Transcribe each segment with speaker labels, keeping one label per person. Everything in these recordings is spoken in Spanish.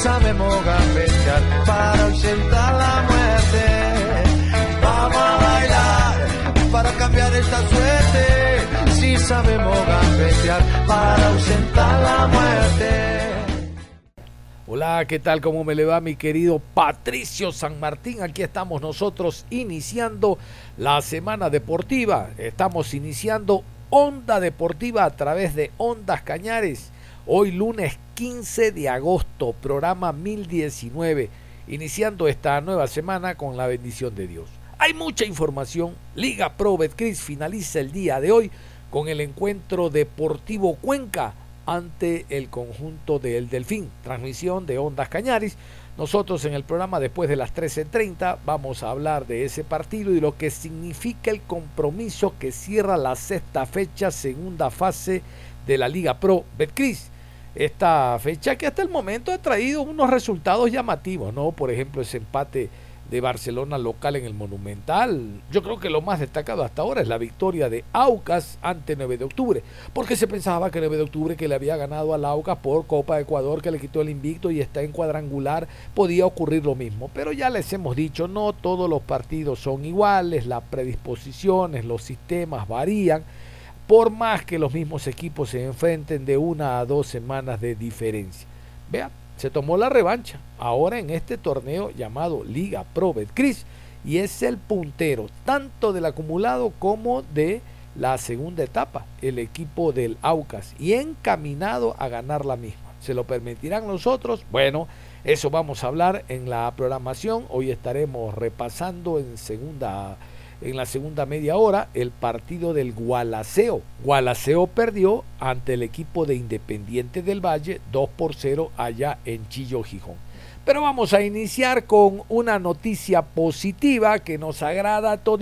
Speaker 1: Sabemos gambetear para ausentar la muerte. Vamos a bailar para cambiar esta suerte. Si sabemos gambetear para ausentar la muerte.
Speaker 2: Hola, ¿qué tal? ¿Cómo me le va mi querido Patricio San Martín? Aquí estamos nosotros iniciando la semana deportiva. Estamos iniciando Onda Deportiva a través de Ondas Cañares Hoy lunes 15 de agosto, programa 1019, iniciando esta nueva semana con la bendición de Dios. Hay mucha información. Liga Pro Betcris finaliza el día de hoy con el encuentro Deportivo Cuenca ante el conjunto del Delfín. Transmisión de Ondas Cañaris. Nosotros en el programa después de las 13.30 vamos a hablar de ese partido y lo que significa el compromiso que cierra la sexta fecha, segunda fase de la Liga Pro Betcris esta fecha que hasta el momento ha traído unos resultados llamativos, ¿no? Por ejemplo, ese empate de Barcelona local en el Monumental. Yo creo que lo más destacado hasta ahora es la victoria de Aucas ante 9 de octubre, porque se pensaba que 9 de octubre que le había ganado al Aucas por Copa de Ecuador, que le quitó el invicto y está en cuadrangular, podía ocurrir lo mismo. Pero ya les hemos dicho, no todos los partidos son iguales, las predisposiciones, los sistemas varían por más que los mismos equipos se enfrenten de una a dos semanas de diferencia. Vea, se tomó la revancha ahora en este torneo llamado Liga Pro Betcris y es el puntero tanto del acumulado como de la segunda etapa, el equipo del Aucas y encaminado a ganar la misma. ¿Se lo permitirán nosotros? Bueno, eso vamos a hablar en la programación. Hoy estaremos repasando en segunda en la segunda media hora el partido del Gualaceo. Gualaceo perdió ante el equipo de Independiente del Valle 2 por 0 allá en Chillo, Gijón. Pero vamos a iniciar con una noticia positiva que nos agrada a todos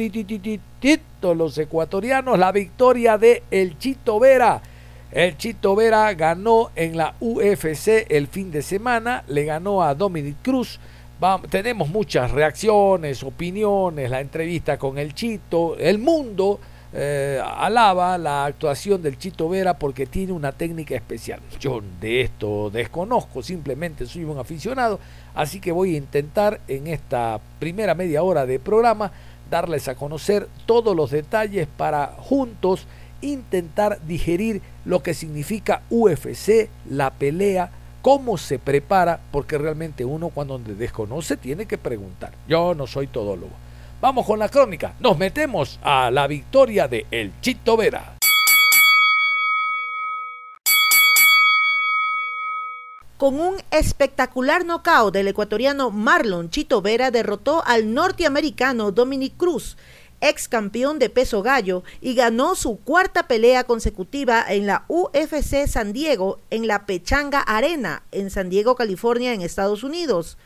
Speaker 2: los ecuatorianos, la victoria de El Chito Vera. El Chito Vera ganó en la UFC el fin de semana, le ganó a Dominic Cruz tenemos muchas reacciones, opiniones, la entrevista con el Chito, el mundo eh, alaba la actuación del Chito Vera porque tiene una técnica especial. Yo de esto desconozco, simplemente soy un aficionado, así que voy a intentar en esta primera media hora de programa darles a conocer todos los detalles para juntos intentar digerir lo que significa UFC, la pelea, cómo se prepara, porque realmente uno cuando desconoce tiene que preguntar. Yo no soy todólogo. Vamos con la crónica. Nos metemos a la victoria de El Chito Vera.
Speaker 3: Con un espectacular knockout del ecuatoriano Marlon Chito Vera derrotó al norteamericano Dominic Cruz ex campeón de peso gallo, y ganó su cuarta pelea consecutiva en la UFC San Diego en la Pechanga Arena en San Diego, California, en Estados Unidos.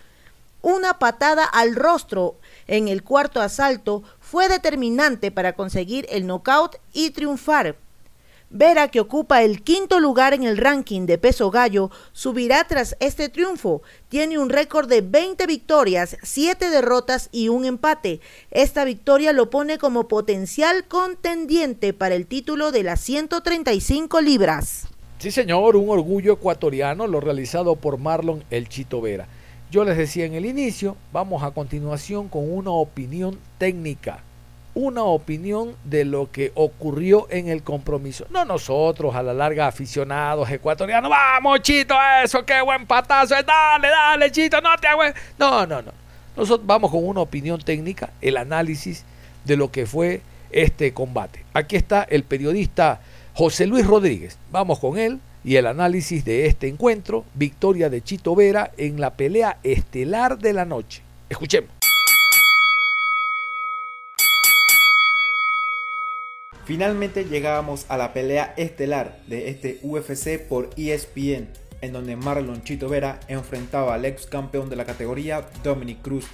Speaker 3: Una patada al rostro en el cuarto asalto fue determinante para conseguir el knockout y triunfar. Vera, que ocupa el quinto lugar en el ranking de peso gallo, subirá tras este triunfo. Tiene un récord de 20 victorias, 7 derrotas y un empate. Esta victoria lo pone como potencial contendiente para el título de las 135 libras.
Speaker 2: Sí, señor, un orgullo ecuatoriano lo realizado por Marlon El Chito Vera. Yo les decía en el inicio, vamos a continuación con una opinión técnica una opinión de lo que ocurrió en el compromiso. No nosotros, a la larga aficionados ecuatorianos, vamos Chito, eso, qué buen patazo, dale, dale Chito, no te hago. No, no, no. Nosotros vamos con una opinión técnica, el análisis de lo que fue este combate. Aquí está el periodista José Luis Rodríguez. Vamos con él y el análisis de este encuentro, victoria de Chito Vera en la pelea estelar de la noche. Escuchemos.
Speaker 4: Finalmente llegábamos a la pelea estelar de este UFC por ESPN, en donde Marlon Chito Vera enfrentaba al ex campeón de la categoría Dominic Cruz.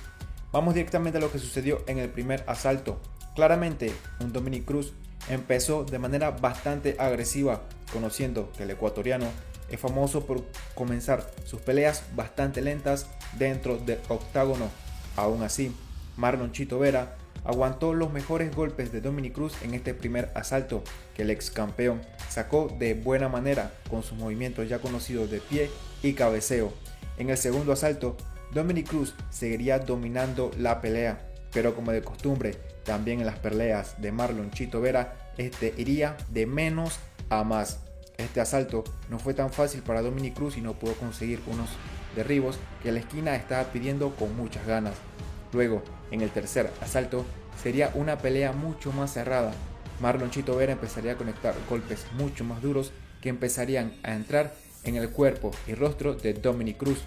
Speaker 4: Vamos directamente a lo que sucedió en el primer asalto. Claramente, un Dominic Cruz empezó de manera bastante agresiva, conociendo que el ecuatoriano es famoso por comenzar sus peleas bastante lentas dentro del octágono. Aún así, Marlon Chito Vera aguantó los mejores golpes de Dominic Cruz en este primer asalto, que el ex campeón sacó de buena manera con sus movimientos ya conocidos de pie y cabeceo. En el segundo asalto, Dominic Cruz seguiría dominando la pelea, pero como de costumbre, también en las peleas de Marlon Chito Vera, este iría de menos a más. Este asalto no fue tan fácil para Dominic Cruz y no pudo conseguir unos derribos que la esquina estaba pidiendo con muchas ganas. Luego, en el tercer asalto, sería una pelea mucho más cerrada. Marlon Chito Vera empezaría a conectar golpes mucho más duros que empezarían a entrar en el cuerpo y rostro de Dominic Cruz.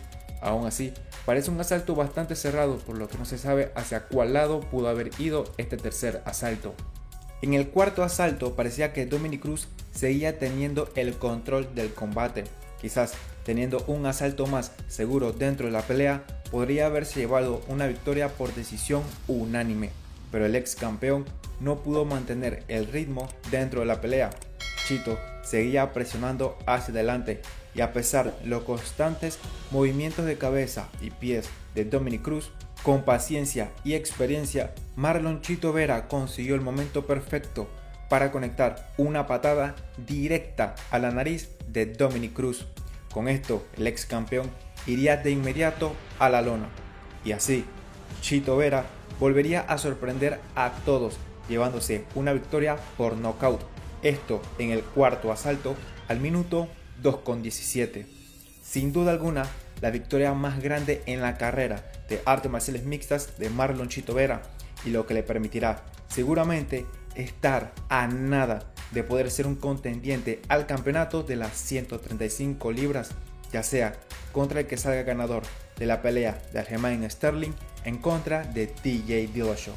Speaker 4: Aún así, parece un asalto bastante cerrado, por lo que no se sabe hacia cuál lado pudo haber ido este tercer asalto. En el cuarto asalto parecía que Dominic Cruz seguía teniendo el control del combate. Quizás teniendo un asalto más seguro dentro de la pelea, podría haberse llevado una victoria por decisión unánime, pero el ex campeón no pudo mantener el ritmo dentro de la pelea. Chito seguía presionando hacia adelante y a pesar de los constantes movimientos de cabeza y pies de Dominic Cruz, con paciencia y experiencia, Marlon Chito Vera consiguió el momento perfecto para conectar una patada directa a la nariz de Dominic Cruz. Con esto, el ex campeón iría de inmediato a la lona. Y así, Chito Vera volvería a sorprender a todos, llevándose una victoria por nocaut. Esto en el cuarto asalto al minuto 2.17. Sin duda alguna, la victoria más grande en la carrera de artes marciales mixtas de Marlon Chito Vera y lo que le permitirá seguramente estar a nada de poder ser un contendiente al campeonato de las 135 libras, ya sea contra el que salga ganador de la pelea de Aljamain Sterling en contra de TJ Dillashaw.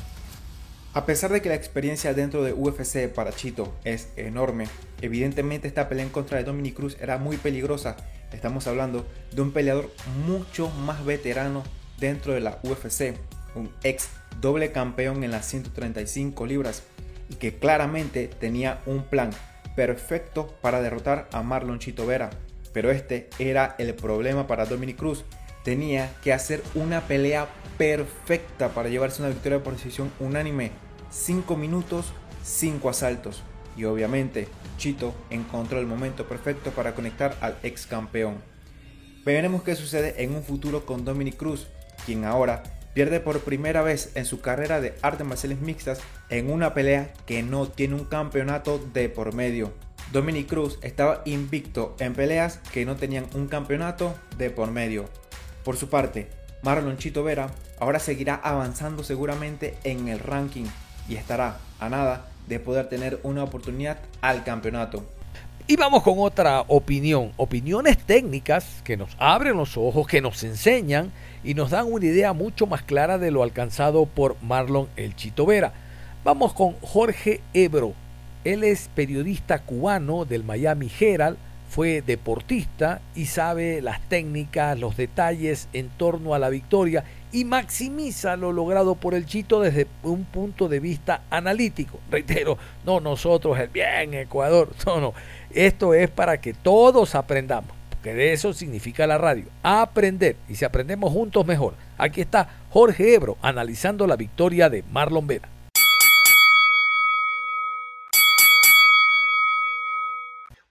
Speaker 4: A pesar de que la experiencia dentro de UFC para Chito es enorme, evidentemente esta pelea en contra de Dominic Cruz era muy peligrosa. Estamos hablando de un peleador mucho más veterano dentro de la UFC, un ex doble campeón en las 135 libras y que claramente tenía un plan perfecto para derrotar a Marlon Chito Vera. Pero este era el problema para Dominic Cruz. Tenía que hacer una pelea perfecta para llevarse una victoria por decisión unánime 5 minutos, 5 asaltos. Y obviamente, Chito encontró el momento perfecto para conectar al ex campeón. Veremos qué sucede en un futuro con Dominic Cruz, quien ahora pierde por primera vez en su carrera de artes marciales mixtas en una pelea que no tiene un campeonato de por medio. Dominic Cruz estaba invicto en peleas que no tenían un campeonato de por medio. Por su parte, Marlon Chito Vera ahora seguirá avanzando seguramente en el ranking y estará a nada de poder tener una oportunidad al campeonato.
Speaker 2: Y vamos con otra opinión, opiniones técnicas que nos abren los ojos, que nos enseñan y nos dan una idea mucho más clara de lo alcanzado por Marlon El Chito Vera. Vamos con Jorge Ebro. Él es periodista cubano del Miami Herald, fue deportista y sabe las técnicas, los detalles en torno a la victoria y maximiza lo logrado por el Chito desde un punto de vista analítico. Reitero, no nosotros el bien Ecuador, no, no. Esto es para que todos aprendamos, porque de eso significa la radio, aprender. Y si aprendemos juntos mejor. Aquí está Jorge Ebro analizando la victoria de Marlon Vera.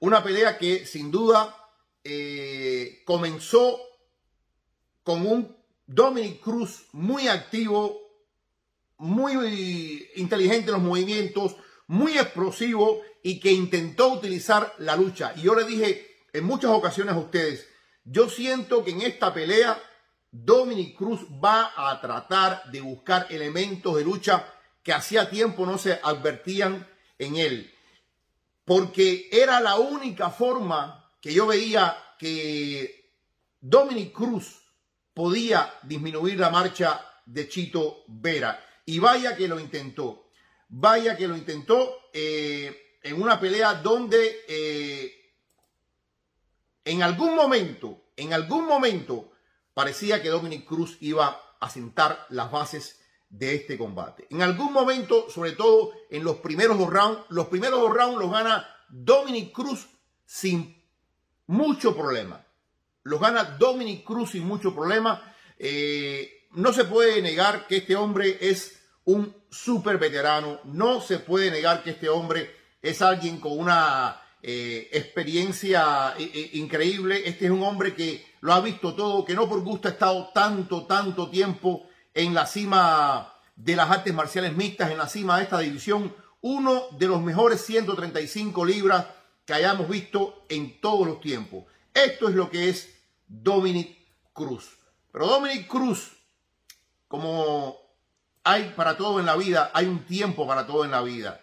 Speaker 5: Una pelea que sin duda eh, comenzó con un Dominic Cruz muy activo, muy inteligente en los movimientos, muy explosivo y que intentó utilizar la lucha. Y yo le dije en muchas ocasiones a ustedes, yo siento que en esta pelea Dominic Cruz va a tratar de buscar elementos de lucha que hacía tiempo no se advertían en él. Porque era la única forma que yo veía que Dominic Cruz podía disminuir la marcha de Chito Vera. Y vaya que lo intentó. vaya que lo intentó eh, en una pelea donde eh, en algún momento, en algún momento parecía que Dominic Cruz iba a sentar las bases de este combate. En algún momento, sobre todo en los primeros dos rounds, los primeros dos rounds los gana Dominic Cruz sin mucho problema. Los gana Dominic Cruz sin mucho problema. Eh, no se puede negar que este hombre es un super veterano. No se puede negar que este hombre es alguien con una eh, experiencia eh, increíble. Este es un hombre que lo ha visto todo, que no por gusto ha estado tanto, tanto tiempo en la cima de las artes marciales mixtas, en la cima de esta división. Uno de los mejores 135 libras que hayamos visto en todos los tiempos. Esto es lo que es Dominic Cruz. Pero Dominic Cruz, como hay para todo en la vida, hay un tiempo para todo en la vida.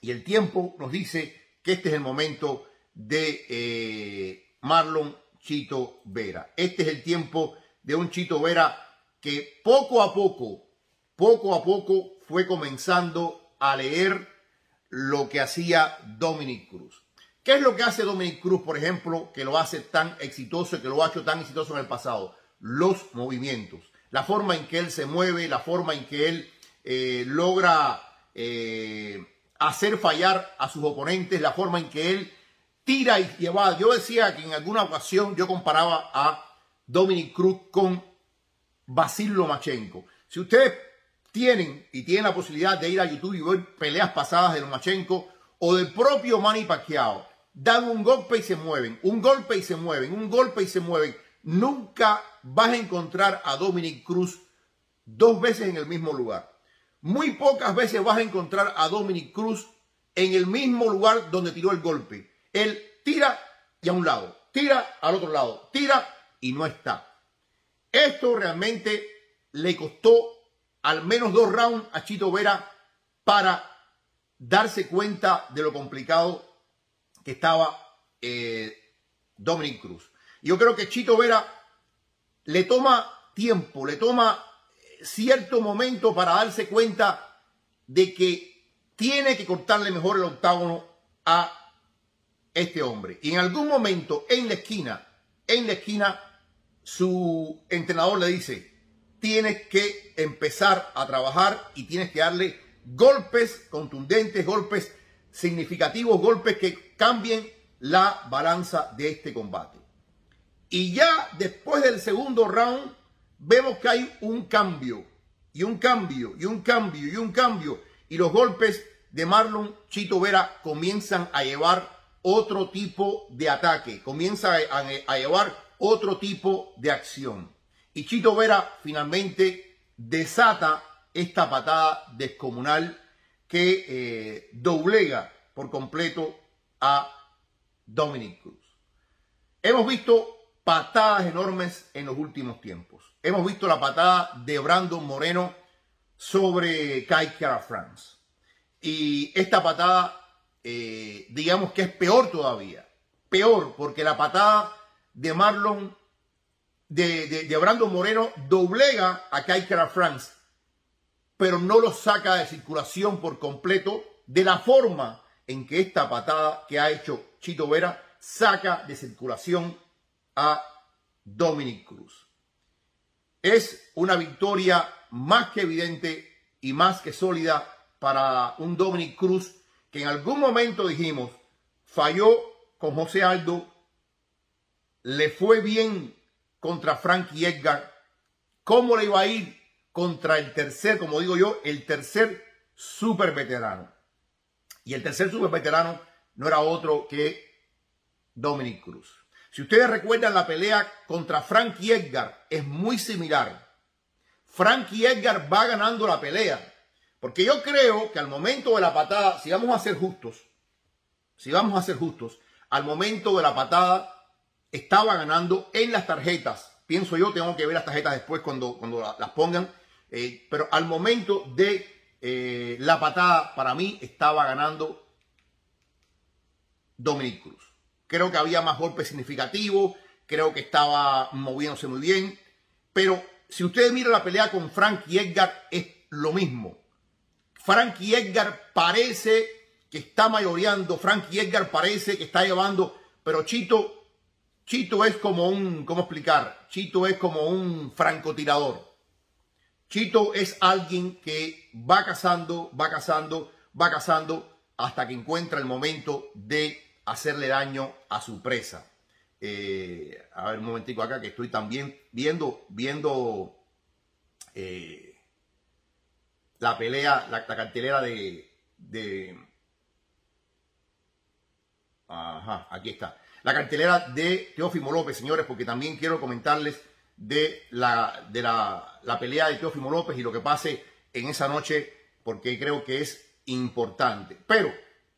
Speaker 5: Y el tiempo nos dice que este es el momento de eh, Marlon Chito Vera. Este es el tiempo de un Chito Vera que poco a poco, poco a poco fue comenzando a leer lo que hacía Dominic Cruz. ¿Qué es lo que hace Dominic Cruz, por ejemplo, que lo hace tan exitoso y que lo ha hecho tan exitoso en el pasado? Los movimientos, la forma en que él se mueve, la forma en que él eh, logra eh, hacer fallar a sus oponentes, la forma en que él tira y lleva. Yo decía que en alguna ocasión yo comparaba a Dominic Cruz con Basil Lomachenko. Si ustedes tienen y tienen la posibilidad de ir a YouTube y ver peleas pasadas de Lomachenko o del propio Manny Pacquiao, dan un golpe y se mueven, un golpe y se mueven, un golpe y se mueven. Nunca vas a encontrar a Dominic Cruz dos veces en el mismo lugar. Muy pocas veces vas a encontrar a Dominic Cruz en el mismo lugar donde tiró el golpe. Él tira y a un lado, tira al otro lado, tira y no está. Esto realmente le costó al menos dos rounds a Chito Vera para darse cuenta de lo complicado que estaba eh, Dominic Cruz. Yo creo que Chito Vera le toma tiempo, le toma cierto momento para darse cuenta de que tiene que cortarle mejor el octágono a este hombre. Y en algún momento en la esquina, en la esquina, su entrenador le dice, tienes que empezar a trabajar y tienes que darle golpes contundentes, golpes significativos, golpes que cambien la balanza de este combate. Y ya después del segundo round, vemos que hay un cambio, y un cambio, y un cambio, y un cambio. Y los golpes de Marlon Chito Vera comienzan a llevar otro tipo de ataque, comienzan a, llevar otro tipo de acción. Y Chito Vera finalmente desata esta patada descomunal que eh, doblega por completo a Dominic Cruz. Hemos visto patadas enormes en los últimos tiempos. Hemos visto la patada de Brandon Moreno sobre Kai Kara France. Y esta patada, eh, digamos que es peor todavía. Peor, porque la patada de Marlon, de, Brandon Moreno, doblega a Kai Kara France, pero no lo saca de circulación por completo de la forma en que esta patada que ha hecho Chito Vera saca de circulación a Dominic Cruz. Es una victoria más que evidente y más que sólida para un Dominic Cruz que en algún momento dijimos falló con José Aldo, le fue bien contra Frankie Edgar, ¿cómo le iba a ir contra el tercer, como digo yo, el tercer super veterano? Y el tercer super veterano no era otro que Dominic Cruz. Si ustedes recuerdan la pelea contra Frankie Edgar, es muy similar. Frankie Edgar va ganando la pelea. Porque yo creo que al momento de la patada, si vamos a ser justos, si vamos a ser justos, al momento de la patada estaba ganando en las tarjetas. Pienso yo, tengo que ver las tarjetas después cuando, cuando las pongan. Eh, pero al momento de eh, la patada, para mí estaba ganando Dominic Cruz. Creo que había más golpes significativos, creo que estaba moviéndose muy bien, pero si ustedes miran la pelea con Frank y Edgar, es lo mismo. Frankie Edgar parece que está mayoreando, Frankie Edgar parece que está llevando, pero Chito, Chito es como un, ¿cómo explicar? Chito es como un francotirador. Chito es alguien que va cazando, va cazando, va cazando hasta que encuentra el momento de hacerle daño a su presa. Eh, a ver un momentico acá que estoy también viendo, viendo eh, la pelea, la, cartelera de, de, Ajá, aquí está. La cartelera de Teófimo López, señores, porque también quiero comentarles de la, de la, pelea de Teófimo López y lo que pase en esa noche, porque creo que es importante. Pero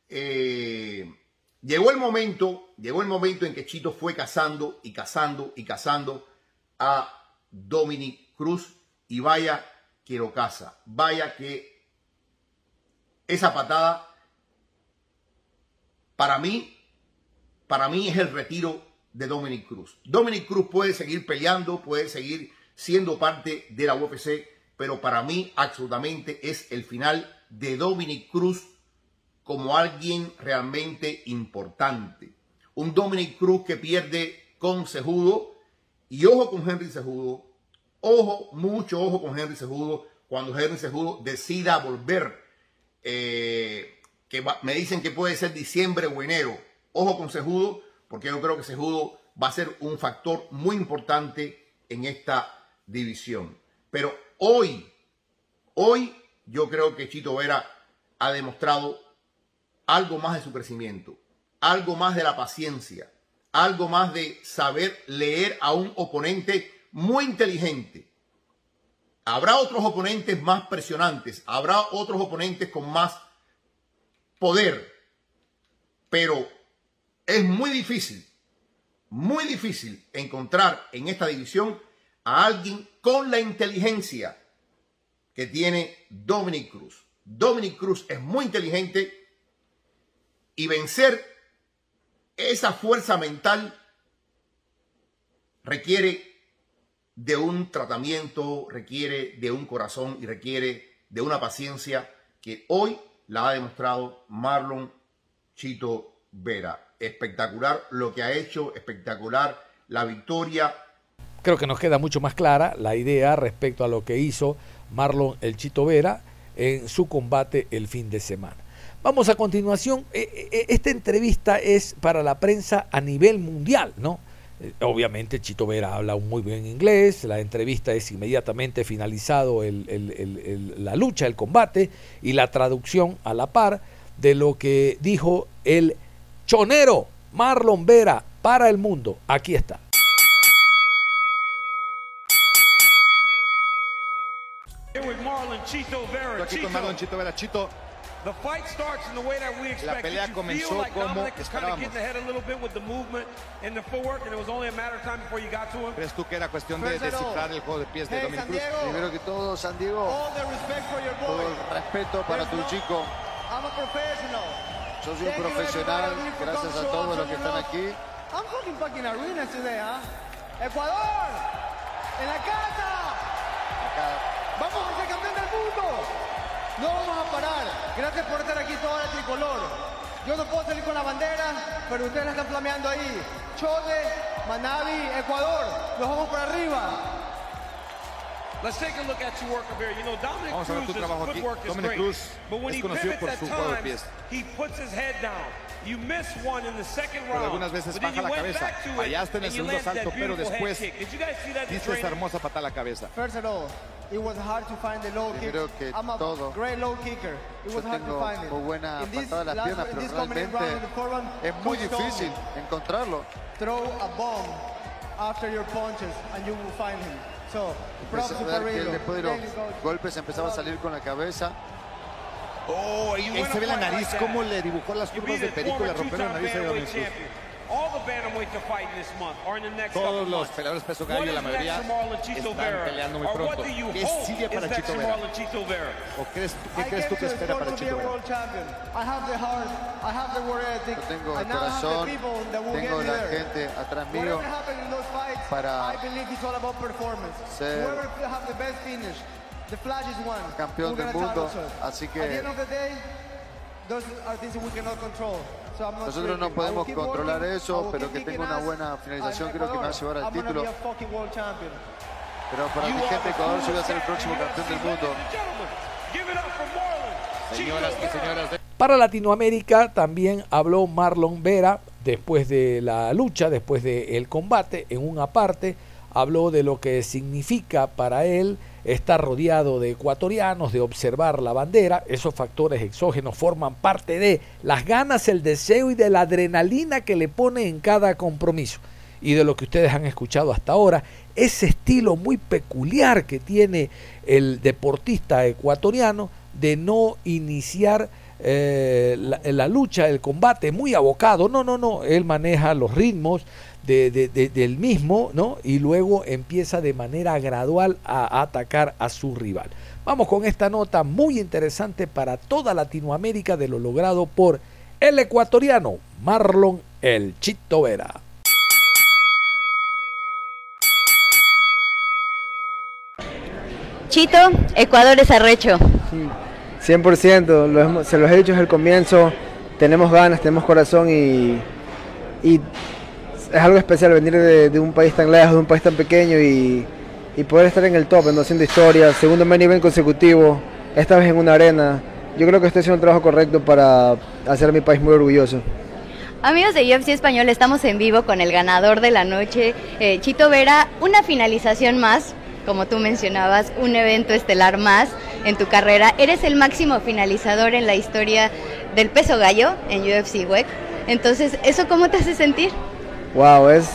Speaker 5: eh, llegó el momento, llegó el momento en que Chito fue cazando y cazando y cazando a Dominic Cruz y vaya que lo caza, vaya que esa patada para mí, para mí es el retiro de Dominic Cruz. Dominic Cruz puede seguir peleando, puede seguir siendo parte de la UFC, pero para mí absolutamente es el final de Dominic Cruz como alguien realmente importante. Un Dominic Cruz que pierde con Sejudo y ojo con Henry Sejudo, ojo, mucho ojo con Henry Sejudo cuando Henry Sejudo decida volver, eh, que me dicen que puede ser diciembre o enero. Ojo con Sejudo porque yo creo que Sejudo va a ser un factor muy importante en esta división. Pero hoy, hoy yo creo que Chito Vera ha demostrado algo más de su crecimiento, algo más de la paciencia, algo más de saber leer a un oponente muy inteligente. Habrá otros oponentes más presionantes, habrá otros oponentes con más poder, pero es muy difícil, muy difícil encontrar en esta división a alguien con la inteligencia que tiene Dominic Cruz. Dominic Cruz es muy inteligente y vencer esa fuerza mental requiere de un tratamiento, requiere de un corazón y requiere de una paciencia que hoy la ha demostrado Marlon Chito Vera espectacular lo que ha hecho, espectacular la victoria.
Speaker 2: Creo que nos queda mucho más clara la idea respecto a lo que hizo Marlon El Chito Vera en su combate el fin de semana. Vamos a continuación. E, e, e, esta entrevista es para la prensa a nivel mundial, ¿no? Eh, obviamente Chito Vera habla muy bien inglés, la entrevista es inmediatamente finalizado la lucha, el combate y la traducción a la par de lo que dijo el Chonero, Marlon Vera, para el mundo. Aquí está.
Speaker 6: Aquí con Marlon Chito Vera. Chito, la pelea comenzó como esperábamos. ¿Crees tú que era cuestión de descifrar el juego de pies de Dominic Cruz?
Speaker 7: Primero que todo, San Diego, todo el respeto para tu chico. Yo soy un profesional, gracias a todos los que están aquí.
Speaker 1: I'm fucking fucking arena today, huh? Ecuador, en la casa. Vamos a ser campeón del mundo. No vamos a parar. Gracias por estar aquí todo el tricolor. Yo no puedo salir con la bandera, pero ustedes la están flameando ahí. Chole, Manabi, Ecuador. Nos vamos para arriba.
Speaker 6: Let's take a look at your work up here. You know, Dominic Vamos Cruz, footwork is Dominic great, Cruz but when he pivots at times, he puts his head down. You miss one in the second round, algunas veces but then you went cabeza. back to it Fallaste en el segundo salto, pero después diste esa hermosa patada a la cabeza.
Speaker 1: First of all, it was hard to find the low kick.
Speaker 7: Que
Speaker 1: I'm a
Speaker 7: todo.
Speaker 1: great low kicker. It was hard to find it.
Speaker 7: Muy buena patada a la pierna, pero realmente es muy difícil encontrarlo.
Speaker 1: Throw a bomb after your punches and you will find him. So,
Speaker 7: props to Carrillo. Después de los golpes empezaba a salir con la cabeza.
Speaker 6: Oh, ahí se ve la nariz, cómo le dibujó las curvas de perico, le rompió la nariz a Cruz. Todos los peleadores peso gallo, la mayoría, están peleando muy pronto. ¿Qué sigue para Chito Vera? ¿O crees, qué crees tú que espera para Chito Vera?
Speaker 7: Yo tengo el corazón, tengo la gente atrás mío para ser campeón del mundo, así que nosotros no podemos controlar eso, pero que tenga una buena finalización creo que me va a llevar al título. Pero para mi gente de Ecuador, yo voy a ser el próximo campeón del mundo.
Speaker 2: Señoras y señoras. Para Latinoamérica también habló Marlon Vera después de la lucha, después del combate, en una parte habló de lo que significa para él estar rodeado de ecuatorianos, de observar la bandera. Esos factores exógenos forman parte de las ganas, el deseo y de la adrenalina que le pone en cada compromiso. Y de lo que ustedes han escuchado hasta ahora, ese estilo muy peculiar que tiene el deportista ecuatoriano de no iniciar eh, la, lucha, el combate muy abocado. No, no, no. Él maneja los ritmos de, del mismo, ¿no? Y luego empieza de manera gradual a atacar a su rival. Vamos con esta nota muy interesante para toda Latinoamérica de lo logrado por el ecuatoriano Marlon El Chito Vera.
Speaker 8: Chito, Ecuador es arrecho.
Speaker 9: 100%, se los he dicho desde el comienzo, tenemos ganas, tenemos corazón y, es algo especial venir de, un país tan lejos, de un país tan pequeño y, poder estar en el top, haciendo historia, segundo main event consecutivo, esta vez en una arena. Yo creo que estoy haciendo el trabajo correcto para hacer a mi país muy orgulloso.
Speaker 8: Amigos de UFC Español, estamos en vivo con el ganador de la noche, eh, Chito Vera. Una finalización más, como tú mencionabas, un evento estelar más en tu carrera. Eres el máximo finalizador en la historia del peso gallo en UFC WEC. Entonces, ¿eso cómo te hace sentir?
Speaker 9: Wow, es,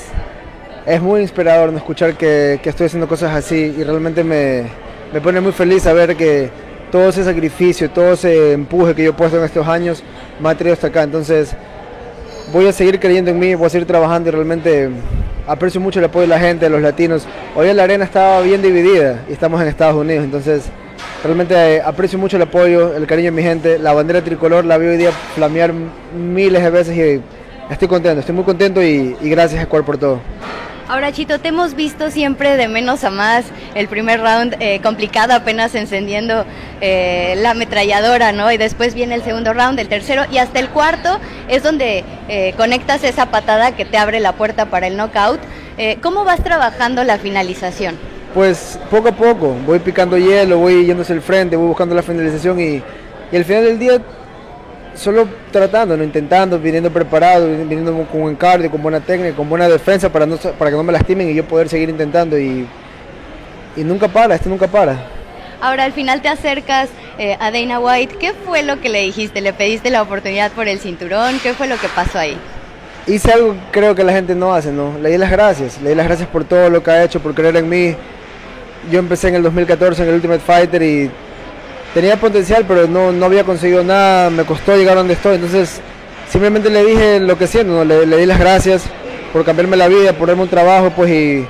Speaker 9: es muy inspirador escuchar que, que, estoy haciendo cosas así y realmente me, me pone muy feliz saber que todo ese sacrificio, todo ese empuje que yo he puesto en estos años me ha traído hasta acá. Entonces, voy a seguir creyendo en mí, voy a seguir trabajando y realmente aprecio mucho el apoyo de la gente, de los latinos. Hoy en la arena estaba bien dividida y estamos en Estados Unidos, entonces realmente aprecio mucho el apoyo, el cariño de mi gente. La bandera tricolor la veo hoy día flamear miles de veces y estoy contento, estoy muy contento y, gracias a por todo.
Speaker 8: Ahora Chito, te hemos visto siempre de menos a más, el primer round eh, complicado apenas encendiendo eh, la ametralladora, ¿no? Y después viene el segundo round, el tercero y hasta el cuarto es donde eh, conectas esa patada que te abre la puerta para el knockout. ¿Cómo vas trabajando la finalización?
Speaker 9: Pues poco a poco, voy picando hielo, voy yendo hacia el frente, voy buscando la finalización y, y al final del día solo tratando, ¿no? intentando, viniendo preparado, viniendo con buen cardio, con buena técnica, con buena defensa para, no, para que no me lastimen y yo poder seguir intentando y, y nunca para, esto nunca para.
Speaker 8: Ahora al final te acercas eh, a Dana White, ¿qué fue lo que le dijiste? ¿Le pediste la oportunidad por el cinturón? ¿Qué fue lo que pasó ahí?
Speaker 9: Hice algo que creo que la gente no hace, ¿no? Le di las gracias, le di las gracias por todo lo que ha hecho, por creer en mí. Yo empecé en el 2014 en el Ultimate Fighter y tenía potencial, pero no, no había conseguido nada, me costó llegar a donde estoy. Entonces, simplemente le dije lo que siento, le, di las gracias por cambiarme la vida, por darme un trabajo, pues y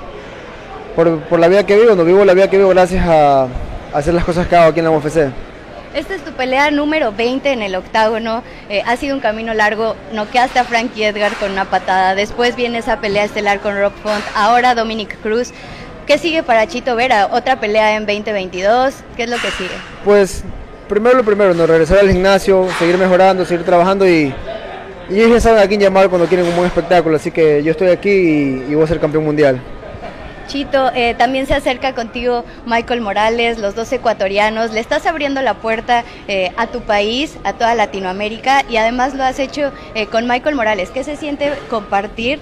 Speaker 9: por, la vida que vivo, no vivo la vida que vivo gracias a, hacer las cosas que hago aquí en la UFC.
Speaker 8: Esta es tu pelea número 20 en el octágono. Eh, ha sido un camino largo. Noqueaste a Frankie Edgar con una patada. Después viene esa pelea estelar con Rob Font. Ahora Dominic Cruz. ¿Qué sigue para Chito Vera? ¿Otra pelea en 2022? ¿Qué es lo que sigue?
Speaker 9: Pues primero lo primero, ¿no? regresar al gimnasio, seguir mejorando, seguir trabajando y, y ellos ya saben a quién llamar cuando quieren un buen espectáculo, así que yo estoy aquí y, voy a ser campeón mundial.
Speaker 8: Chito, eh, también se acerca contigo Michael Morales, los dos ecuatorianos. Le estás abriendo la puerta eh, a tu país, a toda Latinoamérica y además lo has hecho eh, con Michael Morales. ¿Qué se siente compartir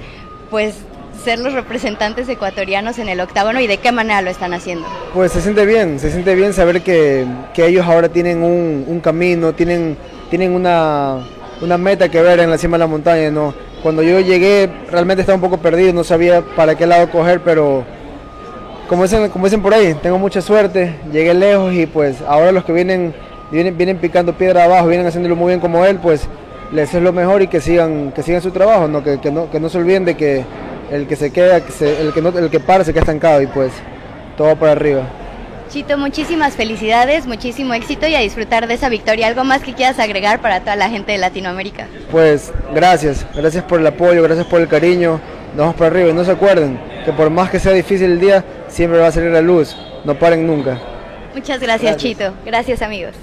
Speaker 8: pues ser los representantes ecuatorianos en el octágono y de qué manera lo están haciendo?
Speaker 9: Pues se siente bien, se siente bien saber que, que ellos ahora tienen un, un, camino, tienen, tienen una, una meta que ver en la cima de la montaña. ¿no? Cuando yo llegué realmente estaba un poco perdido, no sabía para qué lado coger, pero como dicen, como dicen por ahí, tengo mucha suerte, llegué lejos y pues ahora los que vienen, vienen, vienen picando piedra abajo, vienen haciéndolo muy bien como él, pues les es lo mejor y que sigan, que sigan su trabajo, ¿no? Que, que no, que no se olviden de que el que se queda, el que no, el que para se queda estancado y pues todo para arriba.
Speaker 8: Chito, muchísimas felicidades, muchísimo éxito y a disfrutar de esa victoria. ¿Algo más que quieras agregar para toda la gente de Latinoamérica?
Speaker 9: Pues gracias, gracias por el apoyo, gracias por el cariño. Nos vamos para arriba y no se acuerden que por más que sea difícil el día, siempre va a salir la luz. No paren nunca.
Speaker 8: Muchas gracias, Chito. Gracias, amigos.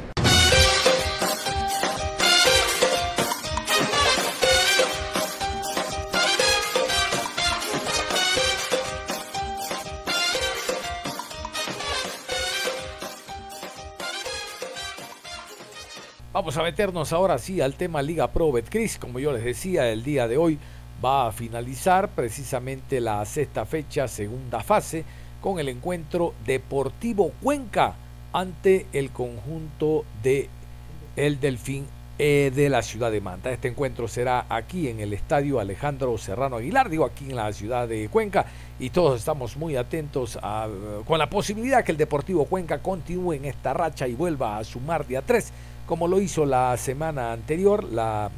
Speaker 2: A meternos ahora sí al tema Liga Pro Betcris. Como yo les decía, el día de hoy va a finalizar precisamente la sexta fecha, segunda fase, con el encuentro Deportivo Cuenca ante el conjunto de El Delfín eh, de la ciudad de Manta. Este encuentro será aquí en el estadio Alejandro Serrano Aguilar, digo aquí en la ciudad de Cuenca, y todos estamos muy atentos con la posibilidad que el Deportivo Cuenca continúe en esta racha y vuelva a sumar día 3 como lo hizo la semana anterior, la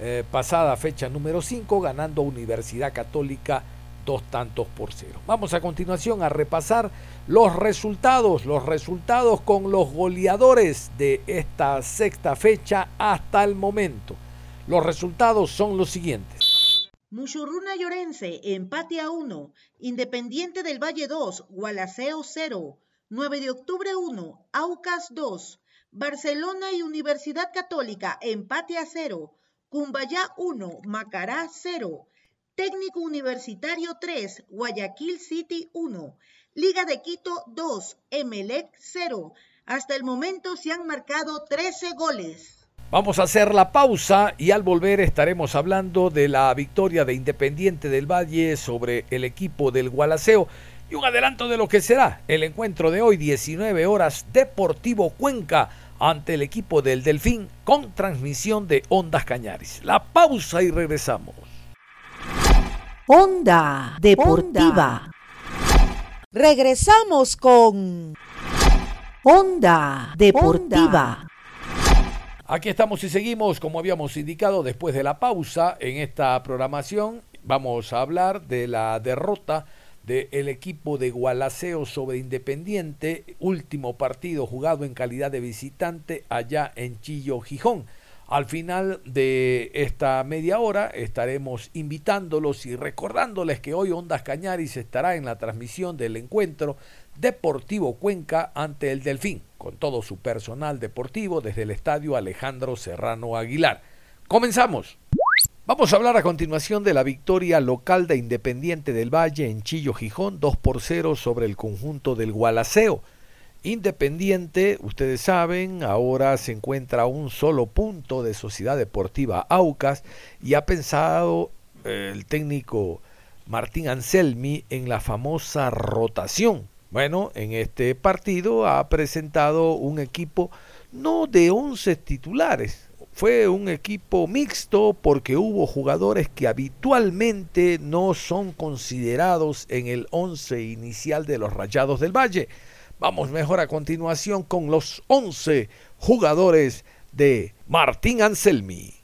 Speaker 2: eh, pasada fecha número 5, ganando Universidad Católica dos tantos por cero. Vamos a continuación a repasar los resultados, los resultados con los goleadores de esta sexta fecha hasta el momento. Los resultados son los siguientes.
Speaker 3: Muchurruna Llorense, empate a 1. Independiente del Valle 2, Gualaceo 0. 9 de octubre 1, Aucas 2. Barcelona y Universidad Católica, empate a cero. Cumbayá 1, Macará 0. Técnico Universitario 3, Guayaquil City 1. Liga de Quito 2, Emelec 0. Hasta el momento se han marcado 13 goles.
Speaker 2: Vamos a hacer la pausa y al volver estaremos hablando de la victoria de Independiente del Valle sobre el equipo del Gualaceo y un adelanto de lo que será el encuentro de hoy, 19 horas, Deportivo Cuenca ante el equipo del Delfín con transmisión de Ondas Cañaris. La pausa y regresamos.
Speaker 3: Onda Deportiva. Regresamos con Onda Deportiva.
Speaker 2: Aquí estamos y seguimos, como habíamos indicado, después de la pausa en esta programación. Vamos a hablar de la derrota del equipo de Gualaceo sobre Independiente, último partido jugado en calidad de visitante allá en Chillo, Gijón. Al final de esta media hora estaremos invitándolos y recordándoles que hoy Ondas Cañaris estará en la transmisión del encuentro Deportivo Cuenca ante el Delfín, con todo su personal deportivo desde el estadio Alejandro Serrano Aguilar. Comenzamos. Vamos a hablar a continuación de la victoria local de Independiente del Valle en Chillo Gijón, 2 por 0 sobre el conjunto del Gualaceo. Independiente, ustedes saben, ahora se encuentra a un solo punto de Sociedad Deportiva Aucas y ha pensado eh, el técnico Martín Anselmi en la famosa rotación. Bueno, en este partido ha presentado un equipo no de 11 titulares, fue un equipo mixto porque hubo jugadores que habitualmente no son considerados en el 11 inicial de los Rayados del Valle. Vamos mejor a continuación con los 11 jugadores de Martín Anselmi.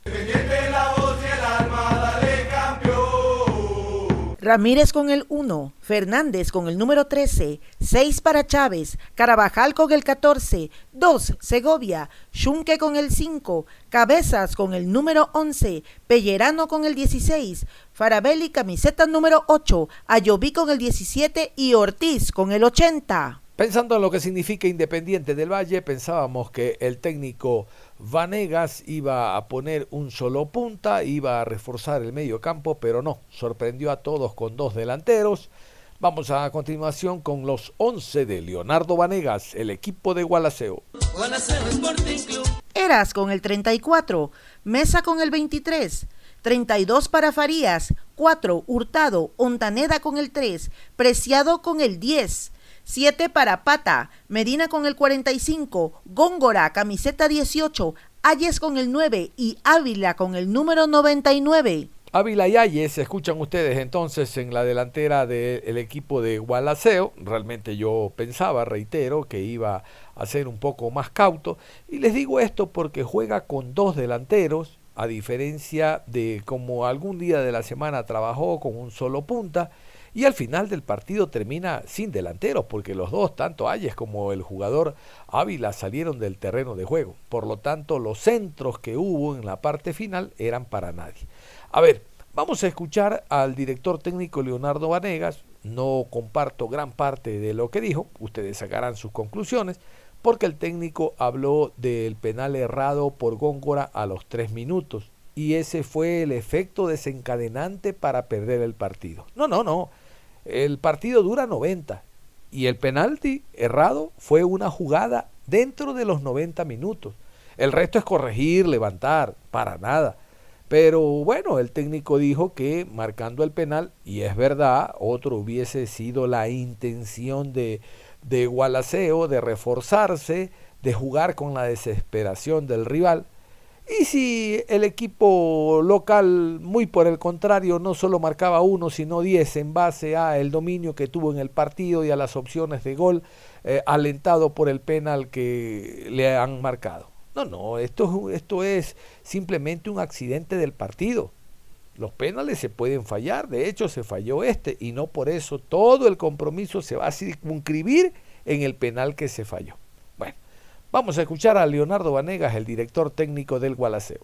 Speaker 3: Ramírez con el 1, Fernández con el número 13, 6 para Chávez, Carabajal con el 14, 2 Segovia, Schunke con el 5, Cabezas con el número 11, Pellerano con el 16, Farabelli camiseta número 8, Ayoví con el 17 y Ortiz con el 80.
Speaker 2: Pensando en lo que significa Independiente del Valle, pensábamos que el técnico Vanegas iba a poner un solo punta, iba a reforzar el medio campo, pero no, sorprendió a todos con dos delanteros. Vamos a continuación con los 11 de Leonardo Vanegas, el equipo de Gualaceo.
Speaker 3: Eras con el 34, Mesa con el 23, 32 para Farías, 4 Hurtado, Ontaneda con el 3, Preciado con el 10, 7 para Pata, Medina con el 45, Góngora, camiseta 18, Ayes con el 9 y Ávila con el número 99.
Speaker 2: Ávila y Ayes, escuchan ustedes entonces en la delantera del equipo de Gualaceo. Realmente yo pensaba, reitero, que iba a ser un poco más cauto. Y les digo esto porque juega con dos delanteros, a diferencia de como algún día de la semana trabajó con un solo punta y al final del partido termina sin delanteros porque los dos, tanto Ayes como el jugador Ávila, salieron del terreno de juego. Por lo tanto, los centros que hubo en la parte final eran para nadie. A ver, vamos a escuchar al director técnico Leonardo Vanegas. No comparto gran parte de lo que dijo, ustedes sacarán sus conclusiones. porque el técnico habló del penal errado por Góngora a los tres minutos y ese fue el efecto desencadenante para perder el partido. No, no, no. El partido dura 90 y el penalti errado fue una jugada dentro de los 90 minutos. El resto es corregir, levantar, para nada. Pero bueno, el técnico dijo que marcando el penal, y es verdad, otro hubiese sido la intención de, de Gualaceo, de reforzarse, de jugar con la desesperación del rival. Y si el equipo local, muy por el contrario, no solo marcaba uno, sino diez en base a el dominio que tuvo en el partido y a las opciones de gol, eh, alentado por el penal que le han marcado. No, no, esto, esto es simplemente un accidente del partido. Los penales se pueden fallar, de hecho se falló este, y no por eso todo el compromiso se va a circunscribir en el penal que se falló. Vamos a escuchar a Leonardo Vanegas, el director técnico del Gualaceo.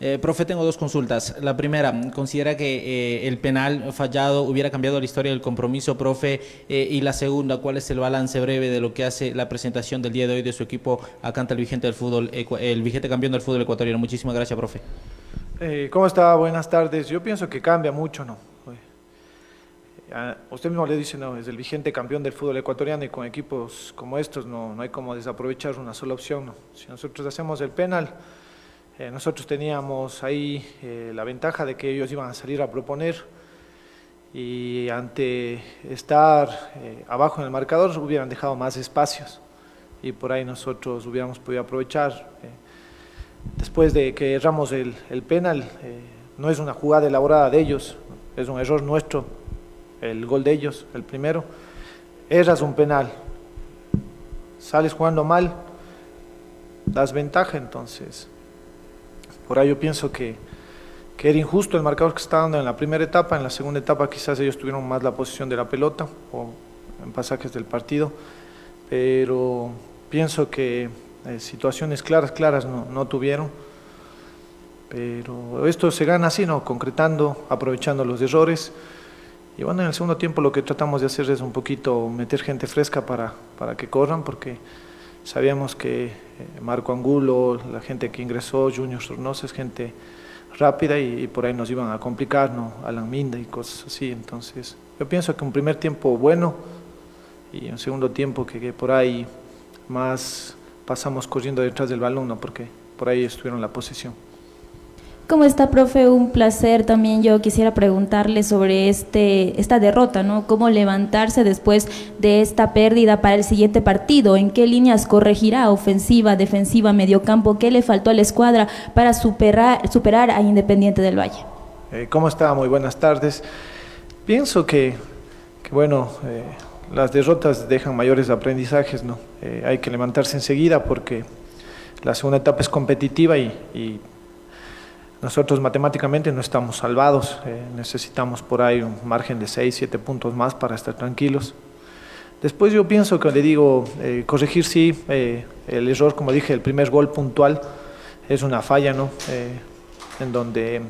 Speaker 10: Eh, profe, tengo dos consultas. La primera, ¿considera que eh, el penal fallado hubiera cambiado la historia del compromiso, profe? Eh, y la segunda, ¿cuál es el balance breve de lo que hace la presentación del día de hoy de su equipo acá ante el vigente del fútbol, el vigente campeón del fútbol ecuatoriano? Muchísimas gracias, profe.
Speaker 11: ¿Cómo está? Buenas tardes. Yo pienso que cambia mucho, ¿no? Usted mismo le dice, no, es el vigente campeón del fútbol ecuatoriano y con equipos como estos no, no hay como desaprovechar una sola opción. Si nosotros hacemos el penal, eh, nosotros teníamos ahí eh, la ventaja de que ellos iban a salir a proponer y ante estar eh, abajo en el marcador hubieran dejado más espacios y por ahí nosotros hubiéramos podido aprovechar. después de que erramos el, el penal, no es una jugada elaborada de ellos, es un error nuestro, el gol de ellos, el primero. Erras un penal, sales jugando mal, das ventaja entonces por ahí yo pienso que, que era injusto el marcador que está dando en la primera etapa, en la segunda etapa quizás ellos tuvieron más la posición de la pelota o en pasajes del partido, pero pienso que eh, situaciones claras, claras no, no, tuvieron. Pero esto se gana así, ¿no? Concretando, aprovechando los errores. Y bueno, en el segundo tiempo lo que tratamos de hacer es un poquito meter gente fresca para, para que corran, porque Sabíamos que eh, Marco Angulo, la gente que ingresó, Junior Sornosa, es gente rápida y, por ahí nos iban a complicar, ¿no? Alan Minda y cosas así. Entonces, yo pienso que un primer tiempo bueno y un segundo tiempo que, que por ahí más pasamos corriendo detrás del balón, ¿no? Porque por ahí estuvieron la posición.
Speaker 12: ¿Cómo está, profe? Un placer. También yo quisiera preguntarle sobre este, esta derrota, ¿no? ¿Cómo levantarse después de esta pérdida para el siguiente partido? ¿En qué líneas corregirá? ¿Ofensiva, defensiva, mediocampo? ¿Qué le faltó a la escuadra para superar, superar a Independiente del Valle?
Speaker 11: Eh, ¿Cómo está? Muy buenas tardes. Pienso que, bueno, eh, las derrotas dejan mayores aprendizajes, ¿no? Eh, hay que levantarse enseguida porque la segunda etapa es competitiva y, y nosotros matemáticamente no estamos salvados, eh, necesitamos por ahí un margen de 6, 7 puntos más para estar tranquilos. Después yo pienso que le digo, eh, corregir sí, eh, el error, como dije, el primer gol puntual es una falla, ¿no? en donde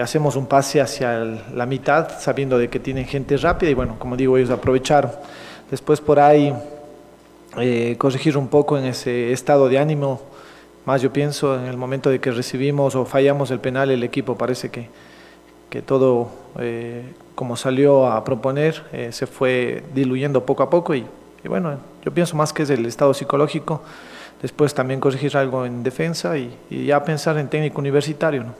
Speaker 11: hacemos un pase hacia la mitad sabiendo de que tienen gente rápida y bueno, como digo, ellos aprovecharon. Después por ahí corregir un poco en ese estado de ánimo, más yo pienso en el momento de que recibimos o fallamos el penal, el equipo parece que, que todo eh, como salió a proponer eh, se fue diluyendo poco a poco y, bueno, yo pienso más que es el estado psicológico, después también corregir algo en defensa y, ya pensar en técnico universitario. ¿no?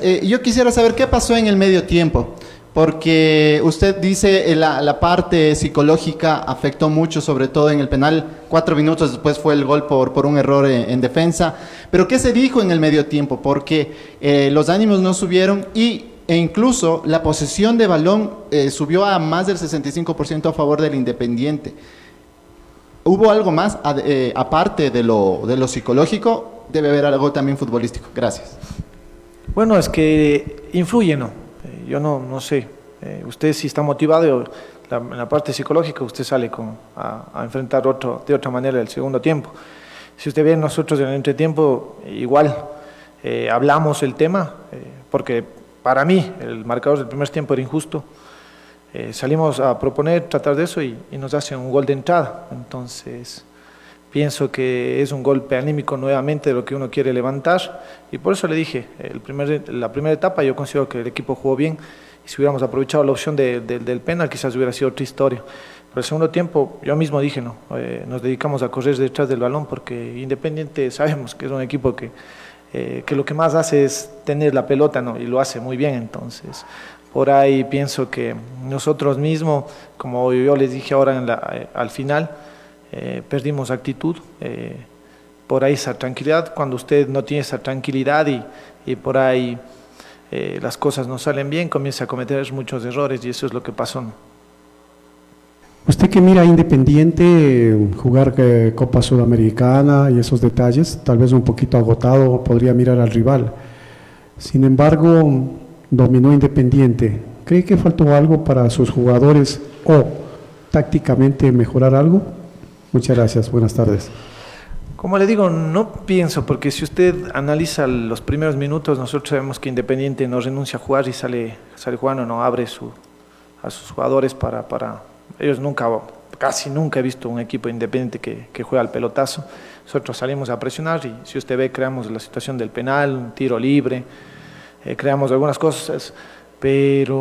Speaker 13: Eh, yo quisiera saber qué pasó en el medio tiempo porque usted dice la, la, parte psicológica afectó mucho, sobre todo en el penal. Cuatro minutos después fue el gol por, un error en, defensa. Pero ¿qué se dijo en el medio tiempo? Porque eh, los ánimos no subieron y, e incluso la posesión de balón eh, subió a más del 65% a favor del Independiente. ¿Hubo algo más eh, aparte de lo, de psicológico? Debe haber algo también futbolístico. Gracias.
Speaker 11: Bueno, es que influye, ¿no? Yo no, no sé, eh, usted si está motivado, en la parte psicológica usted sale con, a, enfrentar otro, de otra manera el segundo tiempo. Si usted ve nosotros en el entretiempo, igual eh, hablamos el tema, eh, porque para mí el marcador del primer tiempo era injusto. eh, salimos a proponer, tratar de eso y, nos hacen un gol de entrada. Entonces, pienso que es un golpe anímico nuevamente de lo que uno quiere levantar y por eso le dije, el primer, la primera etapa yo considero que el equipo jugó bien y si hubiéramos aprovechado la opción del penal quizás hubiera sido otra historia. Pero el segundo tiempo, yo mismo dije, no, eh, nos dedicamos a correr detrás del balón porque Independiente sabemos que es un equipo que, eh, que lo que más hace es tener la pelota ¿no? y lo hace muy bien. Entonces, por ahí pienso que nosotros mismos, como yo les dije ahora en la, eh, al final, perdimos actitud. por ahí esa tranquilidad, cuando usted no tiene esa tranquilidad y, y por ahí las cosas no salen bien, comienza a cometer muchos errores y eso es lo que pasó.
Speaker 14: Usted que mira Independiente jugar eh, Copa Sudamericana y esos detalles, tal vez un poquito agotado, podría mirar al rival. Sin embargo, dominó Independiente. ¿Cree que faltó algo para sus jugadores o tácticamente mejorar algo? Muchas gracias, buenas tardes.
Speaker 11: Como le digo, no pienso, porque si usted analiza los primeros minutos, nosotros sabemos que Independiente no renuncia a jugar y sale, sale jugando, no abre su, a sus jugadores para, para ellos nunca, casi nunca he visto un equipo independiente que, que juega al pelotazo. Nosotros salimos a presionar y si usted ve, creamos la situación del penal, un tiro libre, eh, creamos algunas cosas, pero